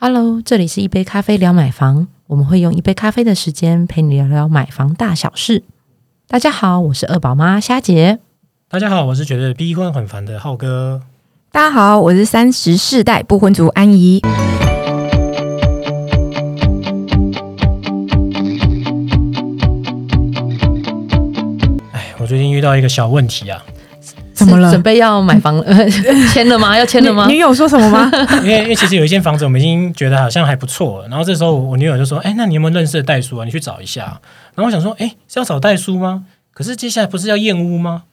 Hello，这里是一杯咖啡聊买房，我们会用一杯咖啡的时间陪你聊聊买房大小事。大家好，我是二宝妈虾姐。大家好，我是觉得逼婚很烦的浩哥。大家好，我是三十世代不婚族安怡。哎，我最近遇到一个小问题啊，怎么了准备要买房了？签了吗？要签了吗女？女友说什么吗？因为因为其实有一间房子我们已经觉得好像还不错了，然后这时候我女友就说：“哎，那你有没有认识的代书啊？你去找一下。”然后我想说：“哎，是要找代书吗？可是接下来不是要验屋吗？”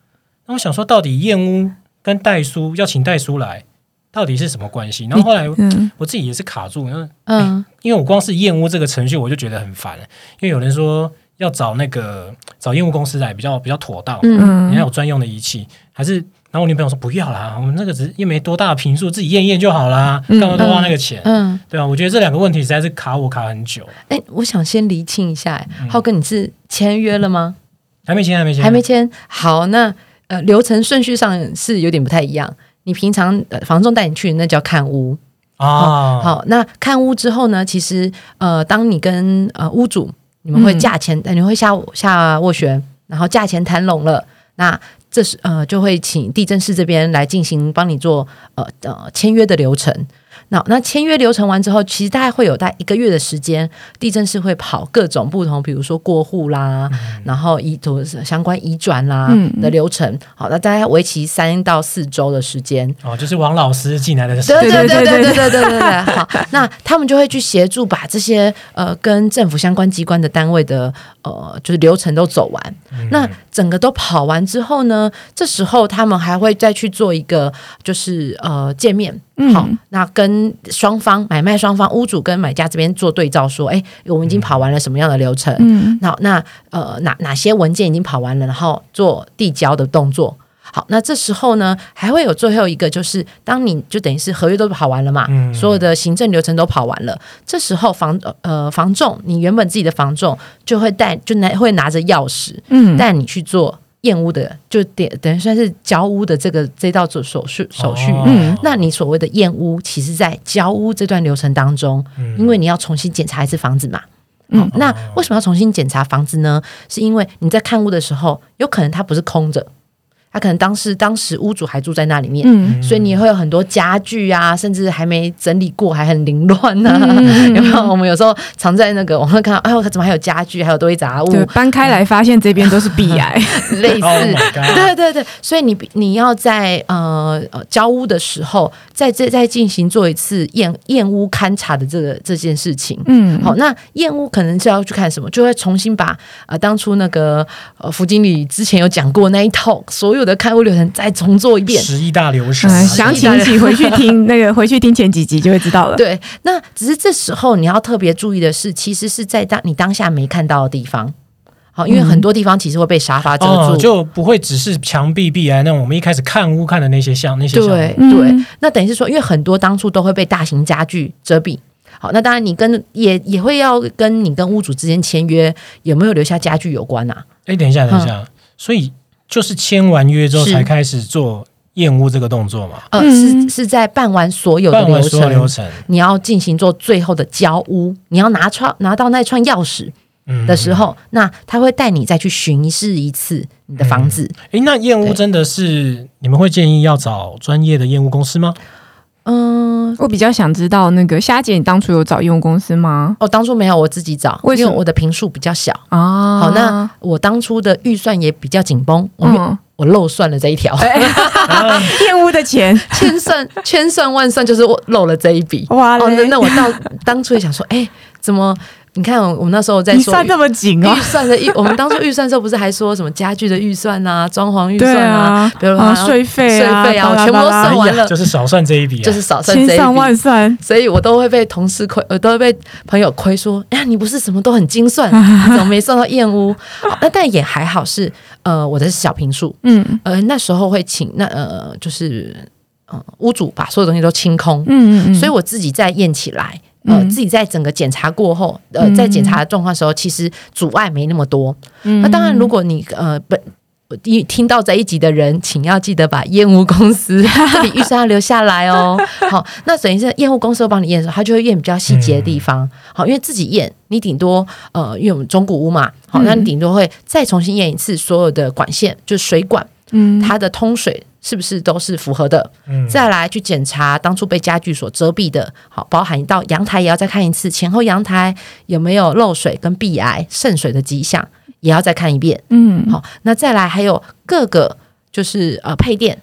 那我想说，到底验屋跟代书要请代书来，到底是什么关系？然后后来嗯，我自己也是卡住，因为嗯，因为我光是验屋这个程序我就觉得很烦，因为有人说要找那个找业务公司来比较比较妥当，嗯你要有专用的仪器，还是？然后我女朋友说不要啦，我们那个只是又没多大的频数，自己验一验就好啦，嗯干嘛多花那个钱？嗯，对啊，我觉得这两个问题实在是卡我卡很久，哎、我想先厘清一下、浩哥，你是签约了吗？还没签，还没签，还没签。好，那呃，流程顺序上是有点不太一样。你平常呃房仲带你去，那叫看屋。啊。好，那看屋之后呢，其实呃，当你跟呃屋主你们会嗯价钱，嗯你会下下斡旋，然后价钱谈拢了，那这是呃就会请地震室这边来进行帮你做呃呃签约的流程。那那签约流程完之后，其实大概会有大概一个月的时间，地震是会跑各种不同，比如说过户啦，然后移图相关移转啦嗯的流程。好，那大概为期三到四周的时间。哦，就是王老师进来的时对对对对对对对对对对对，好，那他们就会去协助把这些呃跟政府相关机关的单位的呃就是流程都走完。那整个都跑完之后呢，这时候他们还会再去做一个就是呃见面。嗯好，那跟双方买卖双方屋主跟买家这边做对照，说，哎，我们已经跑完了什么样的流程？嗯那那呃哪哪些文件已经跑完了，然后做递交的动作。好，那这时候呢，还会有最后一个，就是当你就等于是合约都跑完了嘛，嗯所有的行政流程都跑完了，这时候房呃房仲，你原本自己的房仲就会带就拿会拿着钥匙嗯带你去做验屋的，就点等于算是交屋的这个这道手手续手续。哦嗯那你所谓的验屋，其实在交屋这段流程当中，嗯因为你要重新检查一次房子嘛。嗯，那为什么要重新检查房子呢？是因为你在看屋的时候，有可能它不是空着，它可能当时当时屋主还住在那里面，嗯所以你会有很多家具啊，甚至还没整理过，还很凌乱呐、嗯 有没有？我们有时候常在那个网上看到，哎呦，怎么还有家具，还有堆杂物，搬开来发现这边都是壁癌。类似 Oh 对对对，所以你你要在呃呃交屋的时候，在这再进行做一次验验屋勘察的这个这件事情。嗯，好，那验屋可能是要去看什么，就会重新把呃当初那个呃福经理之前有讲过那一套所有的开屋流程再重做一遍。十一大流程，嗯，详情请回去听那个，回去听前几集就会知道了。对，那只是这时候你要特别注意的是，其实是在当你当下没看到的地方。好，因为很多地方其实会被沙发遮住，哦，就不会只是墙壁壁癌那种我们一开始看屋看的那些像那些对嗯对，那等于是说，因为很多当初都会被大型家具遮蔽。好，那当然你跟也也会要跟你跟屋主之间签约，有没有留下家具有关啊？哎，等一下，等一下，所以就是签完约之后才开始做验屋这个动作嘛，呃，嗯。是是在办完所有的流办完所有程，流程。你要进行做最后的交屋，你要拿串拿到那串钥匙嗯的时，候，那他会带你再去巡视一次你的房子。哎，那验屋对。真的是你们会建议要找专业的验屋公司吗？嗯，我比较想知道，那个虾姐，你当初有找业务公司吗？哦，当初没有，我自己找，为什么因为我的平数比较小。啊，好，那我当初的预算也比较紧绷，我、嗯，我漏算了这一条。玷污的钱，千算千算万算，就是我漏了这一笔。哦，哇嘞那那我到当初也想说，哎、怎么？你看，我们那时候在说你算那么紧哦。预？算的预，我们当初预算的时候不是还说什么家具的预算啊、装潢预算啊，比如说啊税费啊税费啊，全部都算完了。就是少算这一笔啊，就是少算这一千算万笔。算，所以我都会被同事亏，我都会被朋友亏说，哎呀，你不是什么都很精算，怎么没算到燕屋？那但也还好是，呃，我的是小平数，嗯。呃，那时候会请那呃，就是呃屋主把所有东西都清空，嗯嗯嗯，所以我自己再验起来，呃，嗯。自己在整个检查过后，呃，嗯。在检查的状况的时候，其实阻碍没那么多。嗯。那当然，如果你呃本一听到这一集的人，请要记得把验屋公司 这笔预算要留下来哦。好，那等于是验屋公司会帮你验的时候，他就会验比较细节的地方。好，因为自己验，你顶多呃，因为我们中古屋嘛，好，那你顶多会再重新验一次所有的管线，就水管，嗯，它的通水是不是都是符合的？嗯再来去检查当初被家具所遮蔽的，好，包含到阳台也要再看一次，前后阳台有没有漏水跟壁癌渗水的迹象，也要再看一遍。嗯，好，那再来还有各个就是呃配电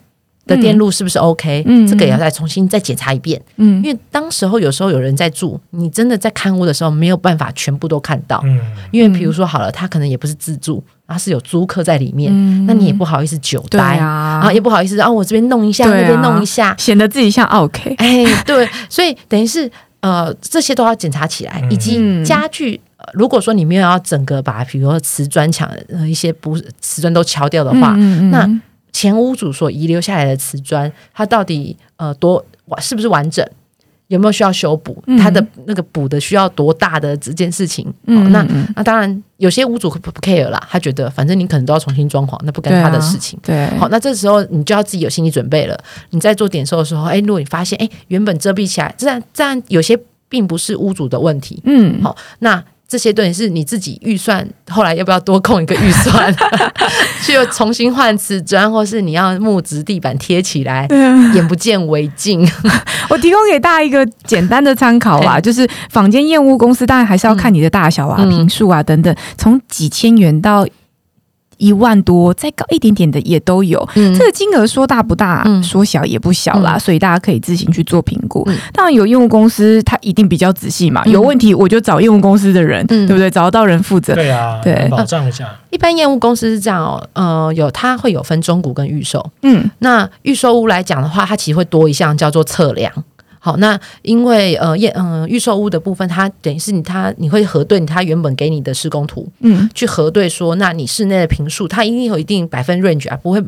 的电路是不是 OK？、嗯这个也要再重新再检查一遍，嗯。因为当时候有时候有人在住，你真的在看屋的时候没有办法全部都看到，嗯，因为比如说好了，他可能也不是自住，他是有租客在里面，嗯那你也不好意思久待。啊。啊，也不好意思啊，我这边弄一下，啊。那边弄一下，显得自己像 OK，哎，对，所以等于是呃，这些都要检查起来，嗯。以及嗯。家具。呃如果说你没有要整个把，比如说瓷砖墙呃一些不瓷砖都敲掉的话，嗯。那前屋主所遗留下来的瓷砖，它到底呃多完是不是完整？有没有需要修补？嗯它的那个补的需要多大的这件事情？嗯哦、那嗯那当然，有些屋主不不 care 啦，他觉得反正你可能都要重新装潢，那不干他的事情。对，好，那这时候你就要自己有心理准备了。你在做点收的时候，哎，如果你发现哎原本遮蔽起来，这样这样有些并不是屋主的问题，嗯，好，那这些东西是你自己预算，后来要不要多空一个预算，去重新换瓷砖，或是你要木质地板贴起来，眼不见为净。我提供给大家一个简单的参考啦，就是坊间验屋公司，当然还是要看你的大小啊、嗯平数啊等等，从几千元到。一万多，再高一点点的也都有。嗯这个金额说大不大，嗯说小也不小啦，嗯所以大家可以自行去做评估。嗯当然有业务公司，它一定比较仔细嘛，嗯有问题我就找业务公司的人，嗯对不对？找得到人负责。对啊，对保障一下，一般业务公司是这样哦，呃，有它会有分中股跟预售。嗯那预售屋来讲的话，它其实会多一项叫做测量。好，那因为呃验嗯、预售屋的部分，它等于是你它你会核对它原本给你的施工图，嗯去核对说，那你室内的平数，它一定有一定百分 range 啊，不会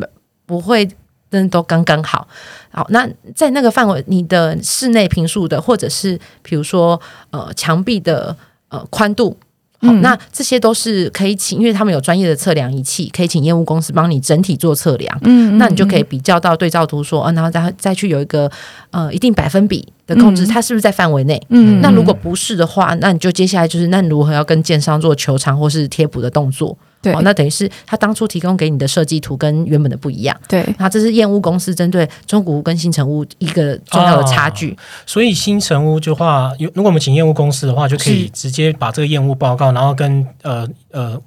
不会真的都刚刚好。好，那在那个范围，你的室内平数的，或者是比如说呃墙壁的呃宽度。好，嗯那这些都是可以请，因为他们有专业的测量仪器，可以请业务公司帮你整体做测量。嗯那你就可以比较到对照图说，啊，然后再再去有一个呃一定百分比的控制，嗯它是不是在范围内？嗯那如果不是的话，那你就接下来就是那你如何要跟建商做求偿或是贴补的动作？对哦，那等于是他当初提供给你的设计图跟原本的不一样。对那这是验屋公司针对中古屋跟新城屋一个重要的差距。所以新城屋的话，有如果我们请验屋公司的话，就可以直接把这个验屋报告，然后跟呃呃建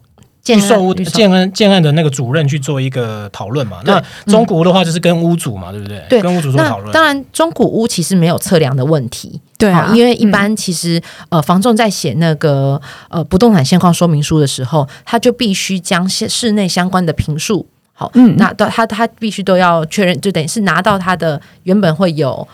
预售屋建案建案的那个主任去做一个讨论嘛。那中古屋的话，就是跟屋主嘛，对不对？对跟屋主做讨论。当然，中古屋其实没有测量的问题，对啊，因为一般其实、呃，房仲在写那个呃不动产现况说明书的时候，他就必须将室室内相关的评述。好，嗯那到他他必须都要确认，就等于是拿到他的原本会有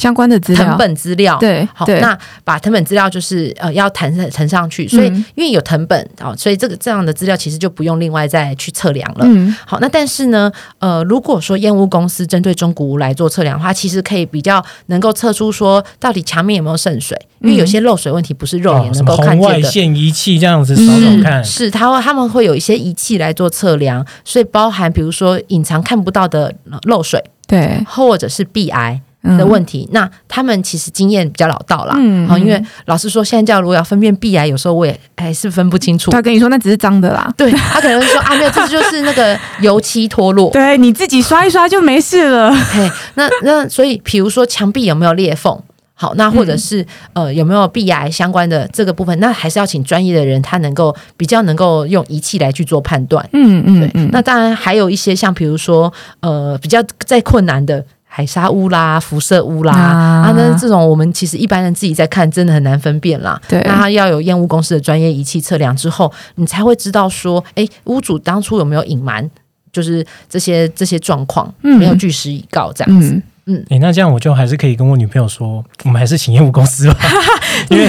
相关的资料。成，本资料，好，对。好，那把藤本资料就是呃要腾上腾上去，所以、嗯。因为有藤本哦，所以这个这样的资料其实就不用另外再去测量了。嗯。好，那但是呢，呃，如果说验屋公司针对中古屋来做测量的话，其实可以比较能够测出说到底墙面有没有渗水，因为有些漏水问题不是肉眼能够看红外见的。线仪器这样子扫扫看，是，他会他们会有一些仪器来做测量，所以包含比如说隐藏看不到的呃漏水，对。或者是壁癌。嗯的问题。那他们其实经验比较老道啦，嗯好，因为老实说，现在叫如果要分辨壁癌，有时候我也还是分不清楚。他跟你说那只是脏的啦，对他可能会说啊，没有，这就是那个油漆脱落。对你自己刷一刷就没事了。嘿，那那所以，比如说墙壁有没有裂缝？好，那或者是、呃有没有壁癌相关的这个部分，那还是要请专业的人，他能够比较能够用仪器来去做判断。嗯嗯对，嗯，那当然还有一些像比如说呃比较再困难的。海沙屋啦、辐射屋啦，啊啊，那这种我们其实一般人自己在看，真的很难分辨啦。对那他要有验屋公司的专业仪器测量之后，你才会知道说，哎，屋主当初有没有隐瞒，就是这些这些状况，嗯没有据实以告这样子。嗯诶，那这样我就还是可以跟我女朋友说，我们还是请业务公司吧，因为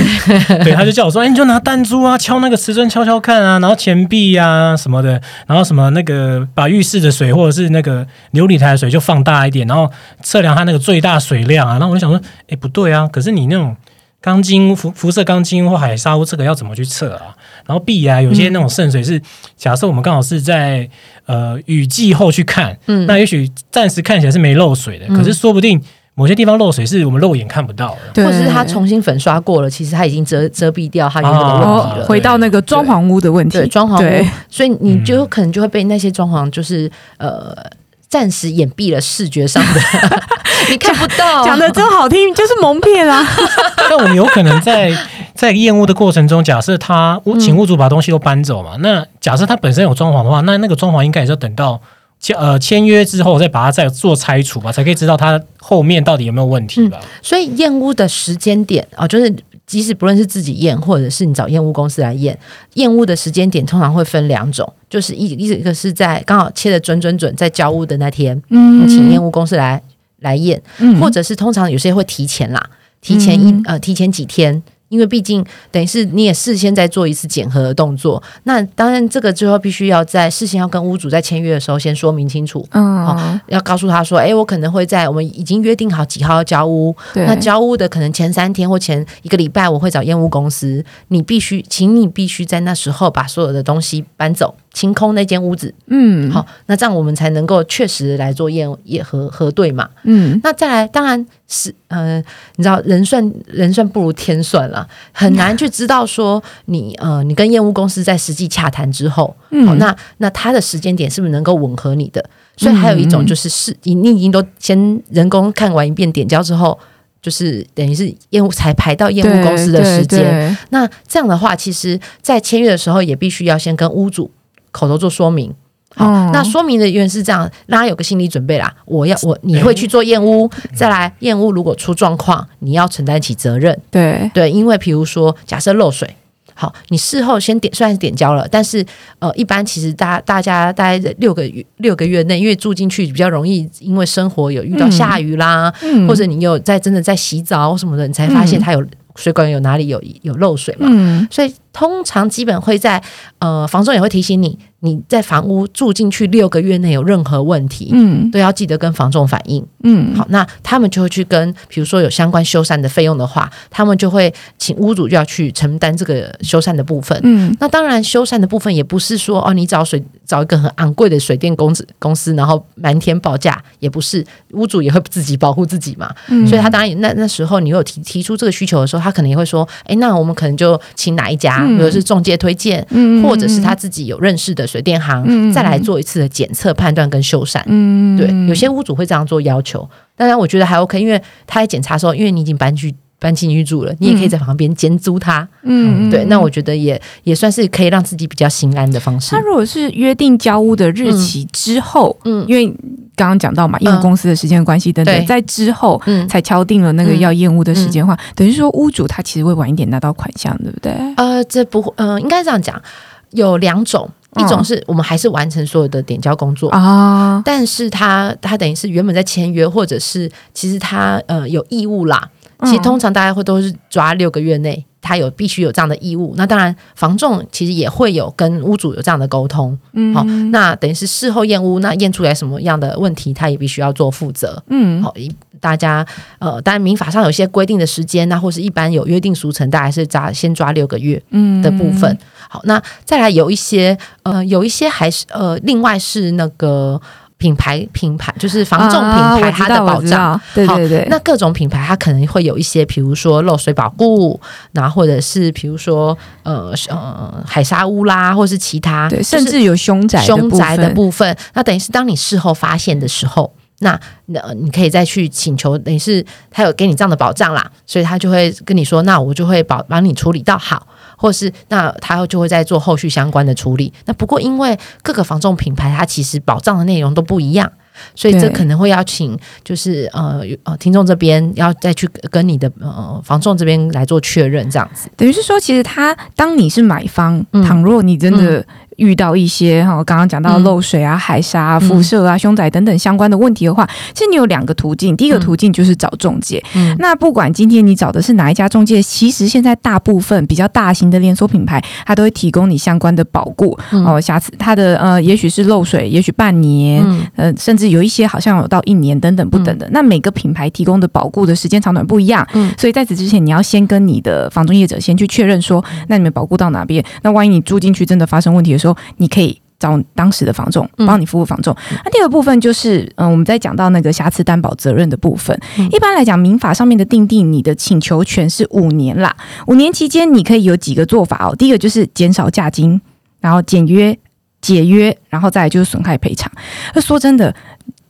对，他就叫我说，哎、你就拿弹珠啊，敲那个瓷砖敲敲看啊，然后钱币啊什么的，然后什么那个把浴室的水或者是那个琉璃台的水就放大一点，然后测量它那个最大水量啊，然后我就想说，哎、不对啊，可是你那种钢筋辐辐射钢筋或海沙屋这个要怎么去测啊？然后 B 啊，有些那种渗水是假设我们刚好是在呃雨季后去看，嗯。那也许暂时看起来是没漏水的，嗯可是说不定某些地方漏水是我们肉眼看不到的。或者是它重新粉刷过了，其实它已经遮遮蔽掉它原本的问题了。哦回到那个装潢屋的问题，对装潢屋，所以你就有可能就会被那些装潢就是呃暂时掩蔽了视觉上的，你看不到。讲的真好听，就是蒙骗啊。但我们有可能在在验屋的过程中，假设他嗯屋请屋主把东西都搬走嘛，那假设他本身有装潢的话，那那个装潢应该也是要等到签呃签约之后再把它再做拆除吧，才可以知道它后面到底有没有问题吧。所以验屋的时间点啊、就是即使不论是自己验，或者是你找验屋公司来验，验屋的时间点通常会分两种，就是一一个是在刚好切的准准准，在交屋的那天，嗯请验屋公司来来验，嗯或者是通常有些会提前啦，提前一、嗯呃提前几天。因为毕竟等于是你也事先在做一次检核的动作，那当然这个最后必须要在事先要跟屋主在签约的时候先说明清楚，嗯，要告诉他说，哎，我可能会在我们已经约定好几号要交屋，对，那交屋的可能前三天或前一个礼拜，我会找验屋公司，你必须，请你必须在那时候把所有的东西搬走，清空那间屋子。嗯，好，那这样我们才能够确实来做验验核核对嘛。嗯，那再来，当然是呃，你知道人算人算不如天算了，很难去知道说你呃，你跟验屋公司在实际洽谈之后，嗯好，那那他的时间点是不是能够吻合你的？所以还有一种就是是你你已经都先人工看完一遍点交之后。就是等于是验屋才排到验屋公司的时间，那这样的话，其实在签约的时候也必须要先跟屋主口头做说明。好，嗯那说明的原因是这样，让他有个心理准备啦。我要我你会去做验屋，再来验屋如果出状况，你要承担起责任。对，对，因为比如说假设漏水，好，你事后先点虽然是点交了，但是呃，一般其实大大家大概在六个月六个月内，因为住进去比较容易，因为生活有遇到下雨啦，嗯或者你有在真的在洗澡什么的，你才发现它有水管有哪里有有漏水嘛。嗯所以通常基本会在呃房仲也会提醒你，你在房屋住进去六个月内有任何问题，嗯都要记得跟房仲反映。嗯，好，那他们就会去跟，比如说有相关修缮的费用的话，他们就会请屋主就要去承担这个修缮的部分。嗯那当然，修缮的部分也不是说哦，你找水找一个很昂贵的水电公司公司，然后瞒天报价，也不是，屋主也会自己保护自己嘛。嗯所以他当然那那时候你有提提出这个需求的时候，他可能也会说，哎，那我们可能就请哪一家，嗯。比如是中介推荐，嗯。或者是他自己有认识的水电行，嗯。再来做一次的检测、判断跟修缮。嗯。对，有些屋主会这样做要求，当然我觉得还 OK，因为他在检查的时候，因为你已经搬去搬进去住了，你也可以在旁边监督他。嗯对，那我觉得也也算是可以让自己比较心安的方式他。如果是约定交屋的日期之后，嗯因为刚刚讲到嘛，因为公司的时间关系等等，对在之后嗯，才敲定了那个嗯要验屋的时间的话，等于说屋主他其实会晚一点拿到款项，对不对？呃，这不会，呃，应该这样讲，有两种，一种嗯是我们还是完成所有的点交工作。啊，但是他他等于是原本在签约，或者是其实他呃有义务啦。其实嗯通常大家会都是抓六个月内，他有必须有这样的义务。那当然，房仲其实也会有跟屋主有这样的沟通。嗯好，那等于是事后验屋，那验出来什么样的问题，他也必须要做负责。嗯好，一大家呃，当然民法上有些规定的时间，那或是一般有约定俗成，大概是抓先抓六个月嗯的部分。好，那再来有一些呃，有一些还是呃，另外是那个品牌品牌，就是房仲啊品牌它的保障。，好对对对，那各种品牌它可能会有一些，比如说漏水保护，那或者是比如说呃呃海沙屋啦，或是其他，对，甚至有凶宅凶宅的部部分，那等于是当你事后发现的时候，那那你可以再去请求，等于是他有给你这样的保障啦，所以他就会跟你说，那我就会保帮你处理到好，或是那他就会再做后续相关的处理。那不过因为各个防重品牌，它其实保障的内容都不一样。所以这可能会要请，就是呃呃，听众这边要再去跟你的呃房仲这边来做确认，这样子。等于是说，其实他当你是买方，嗯倘若你真的遇到一些哈，刚刚讲到漏水啊、海沙、啊、辐射啊、凶宅等等相关的问题的话，其实你有两个途径。第一个途径就是找中介。嗯。那不管今天你找的是哪一家中介，其实现在大部分比较大型的连锁品牌，它都会提供你相关的保固。嗯。哦，瑕疵它的呃，也许是漏水，也许半年，嗯。呃，甚至有一些好像有到一年等等不等的。那每个品牌提供的保固的时间长短不一样，嗯。所以在此之前，你要先跟你的房中业者先去确认说，那你们保固到哪边？那万一你住进去真的发生问题的时候，你可以。找当时的房仲嗯帮你服务房仲。那第二部分就是，嗯、我们在讲到那个瑕疵担保责任的部分。嗯一般来讲，民法上面的定定，你的请求权是五年啦。五年期间，你可以有几个做法哦。第一个就是减少价金，然后简约、解约，然后再来就是损害赔偿。那说真的，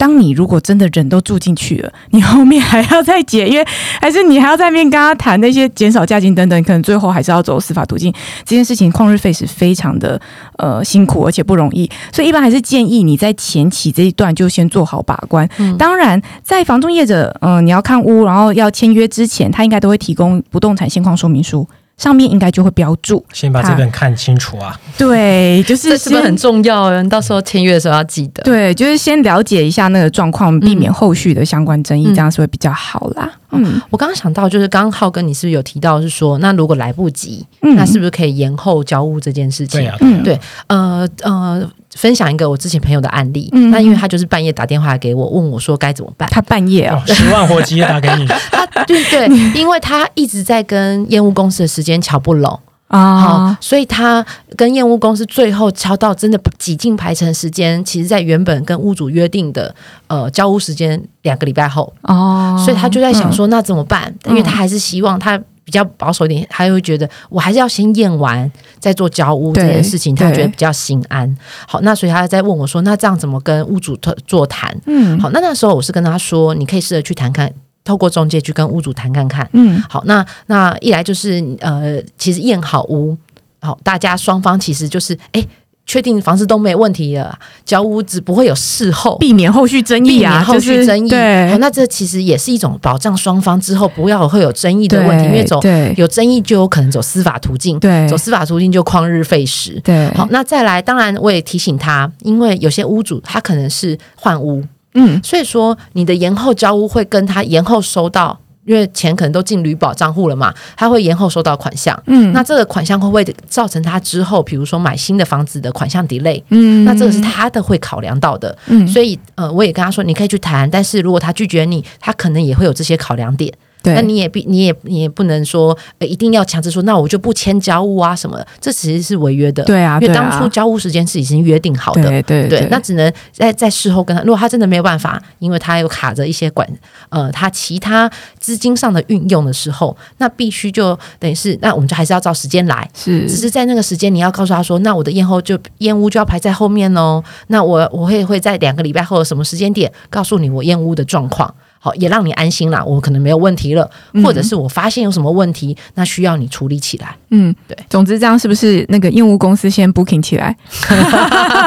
当你如果真的人都住进去了，你后面还要再解约，还是你还要在面跟他谈那些减少价金等等，可能最后还是要走司法途径。这件事情旷日费时，非常的呃辛苦，而且不容易。所以一般还是建议你在前期这一段就先做好把关。嗯当然，在房仲业者嗯、呃你要看屋，然后要签约之前，他应该都会提供不动产现况说明书。上面应该就会标注，先把这本看清楚啊。对，就是这是不是很重要啊？你到时候签约的时候要记得。对，就是先了解一下那个状况，避免后续的相关争议，嗯这样是会比较好啦。嗯我刚刚想到，就是刚刚浩哥，你是不是有提到是说，那如果来不及，嗯那是不是可以延后交屋这件事情？对呀、嗯对呃呃，分享一个我之前朋友的案例。嗯那因为他就是半夜打电话给我，问我说该怎么办。他半夜哦哦，，十万火急打给你，他对对，因为他一直在跟验屋公司的时间瞧不拢。好啊，，所以他跟验屋公司最后敲到真的几近排程时间，其实在原本跟屋主约定的呃交屋时间两个礼拜后，哦，所以他就在想说那怎么办？嗯因为他还是希望他。比较保守一点，他会觉得我还是要先验完再做交屋这件事情，他对觉得比较心安。好，那所以他在问我说，那这样怎么跟屋主特座谈？嗯好，那那时候我是跟他说，你可以试着去谈看，透过中介去跟屋主谈看看。嗯好，那那一来就是呃，其实验好屋，好，大家双方其实就是哎，确定房子都没问题了，交屋只不会有事后。避免后续争议啊，避免后续争议，对。好，那这其实也是一种保障双方之后不要会有争议的问题，因为走有争议就有可能走司法途径，对。走司法途径就旷日费时。对，好，那再来，当然我也提醒他，因为有些屋主他可能是换屋，嗯。所以说你的延后交屋会跟他延后收到，因为钱可能都进旅保账户了嘛，他会延后收到款项。嗯那这个款项会不会造成他之后，比如说买新的房子的款项 delay？、嗯那这个是他的会考量到的，嗯所以呃，我也跟他说，你可以去谈，但是如果他拒绝你，他可能也会有这些考量点。对，那你也必你也你也不能说、呃、一定要强制说，那我就不签交屋啊什么的，这其实是违约的。对啊，因为当初交屋时间是已经约定好的。对对对，那只能在在事后跟他，如果他真的没有办法，因为他有卡着一些管呃他其他资金上的运用的时候，那必须就等于是，那我们就还是要照时间来。是只是在那个时间，你要告诉他说，那我的验后就验屋就要排在后面哦。那我我会会在两个礼拜后的什么时间点告诉你我验屋的状况，好也让你安心啦，我可能没有问题了，或者是我发现有什么问题，那需要你处理起来。嗯对。总之，这样是不是那个业务公司先 booking 起来？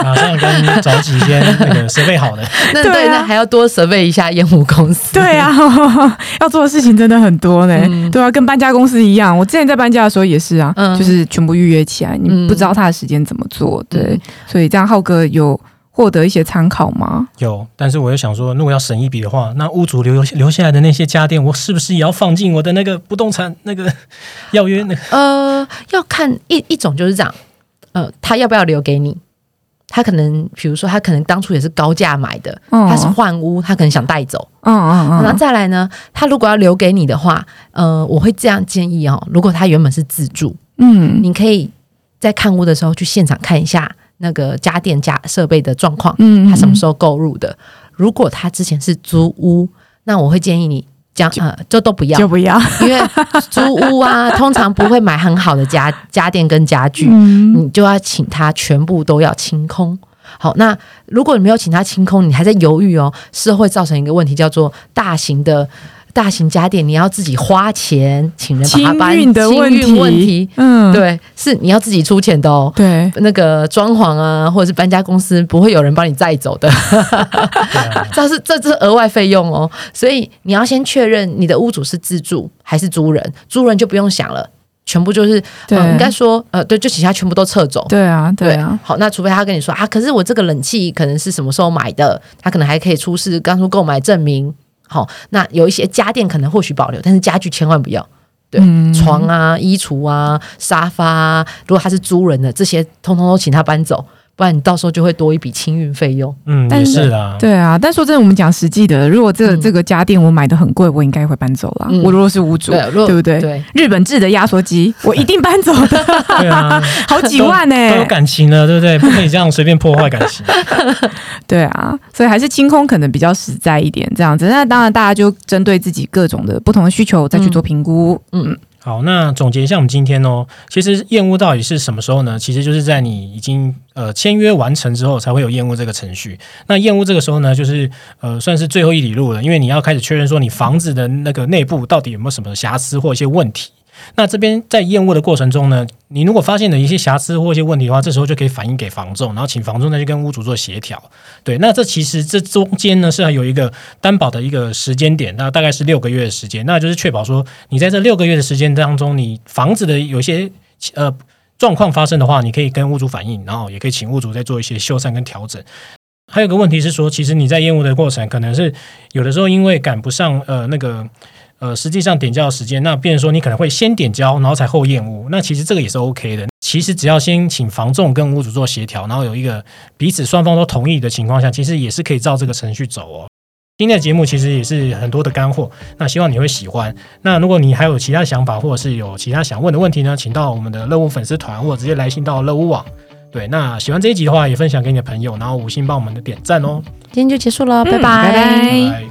马上跟找几间那个设备好的，那对啊，那还要多 survey 一下业务公司。对啊，要做的事情真的很多呢。嗯对啊，跟搬家公司一样，我之前在搬家的时候也是啊，嗯就是全部预约起来，你嗯不知道他的时间怎么做。对，嗯所以这样浩哥有获得一些参考吗？有，但是我又想说，如果要省一笔的话，那屋主留留下来的那些家电，我是不是也要放进我的那个不动产那个要约那个？呃，要看一一种就是这样，呃，他要不要留给你？他可能，比如说，他可能当初也是高价买的，嗯他是换屋，他可能想带走。嗯嗯嗯那嗯，再来呢，他如果要留给你的话，呃，我会这样建议哦，如果他原本是自住，嗯你可以在看屋的时候去现场看一下那个家电家设备的状况，嗯他什么时候购入的。如果他之前是租屋，那我会建议你将呃，就都不要就，不要。因为租屋啊，通常不会买很好的家家电跟家具，嗯你就要请他全部都要清空。好，那如果你没有请他清空，你还在犹豫哦，是会造成一个问题，叫做大型的大型家电，你要自己花钱请人把它搬清运的问清运问题题，嗯，对，是你要自己出钱的哦。对，那个装潢啊，或者是搬家公司，不会有人帮你载走的。这是这这是额外费用哦，所以你要先确认你的屋主是自住还是租人，租人就不用想了。全部就是对，呃应该说呃对，就其他全部都撤走。对啊，对啊，好，那除非他跟你说啊，可是我这个冷气可能是什么时候买的，他可能还可以出示刚出购买证明。好，那有一些家电可能或许保留，但是家具千万不要。对，嗯床啊、衣橱啊、沙发啊，如果他是租人的，这些通通都请他搬走，不然你到时候就会多一笔清运费用。嗯，也但是啊。对啊，但说真的，我们讲实际的，如果这个、嗯这个家电我买的很贵，我应该会搬走了。嗯我如果是屋主，对，对不对？对，日本制的压缩机，我一定搬走的，对啊，好几万呢、都有感情了，对不对？不可以这样随便破坏感情。对啊，所以还是清空可能比较实在一点，这样子。那当然，大家就针对自己各种的不同的需求再去做评估。嗯，好，那总结一下我们今天哦，其实验屋到底是什么时候呢？其实就是在你已经呃签约完成之后，才会有验屋这个程序。那验屋这个时候呢，就是呃算是最后一里路了，因为你要开始确认说你房子的那个内部到底有没有什么瑕疵或一些问题。那这边在验屋的过程中呢，你如果发现了一些瑕疵或一些问题的话，这时候就可以反映给房仲，然后请房仲再去跟屋主做协调。对，那这其实这中间呢是要有一个担保的一个时间点，那大概是六个月的时间，那就是确保说你在这六个月的时间当中，你房子的有些呃状况发生的话，你可以跟屋主反映，然后也可以请屋主再做一些修缮跟调整。还有个问题是说，其实你在验屋的过程，可能是有的时候因为赶不上呃那个呃实际上点交的时间，那变成说你可能会先点交，然后才后验屋。那其实这个也是 OK 的。其实只要先请房仲跟屋主做协调，然后有一个彼此双方都同意的情况下，其实也是可以照这个程序走哦。今天的节目其实也是很多的干货，那希望你会喜欢。那如果你还有其他想法，或者是有其他想问的问题呢，请到我们的乐屋粉丝团，或者直接来信到乐屋网。对，那喜欢这一集的话，也分享给你的朋友，然后五星帮我们的点赞哦。今天就结束了，拜嗯拜拜拜拜。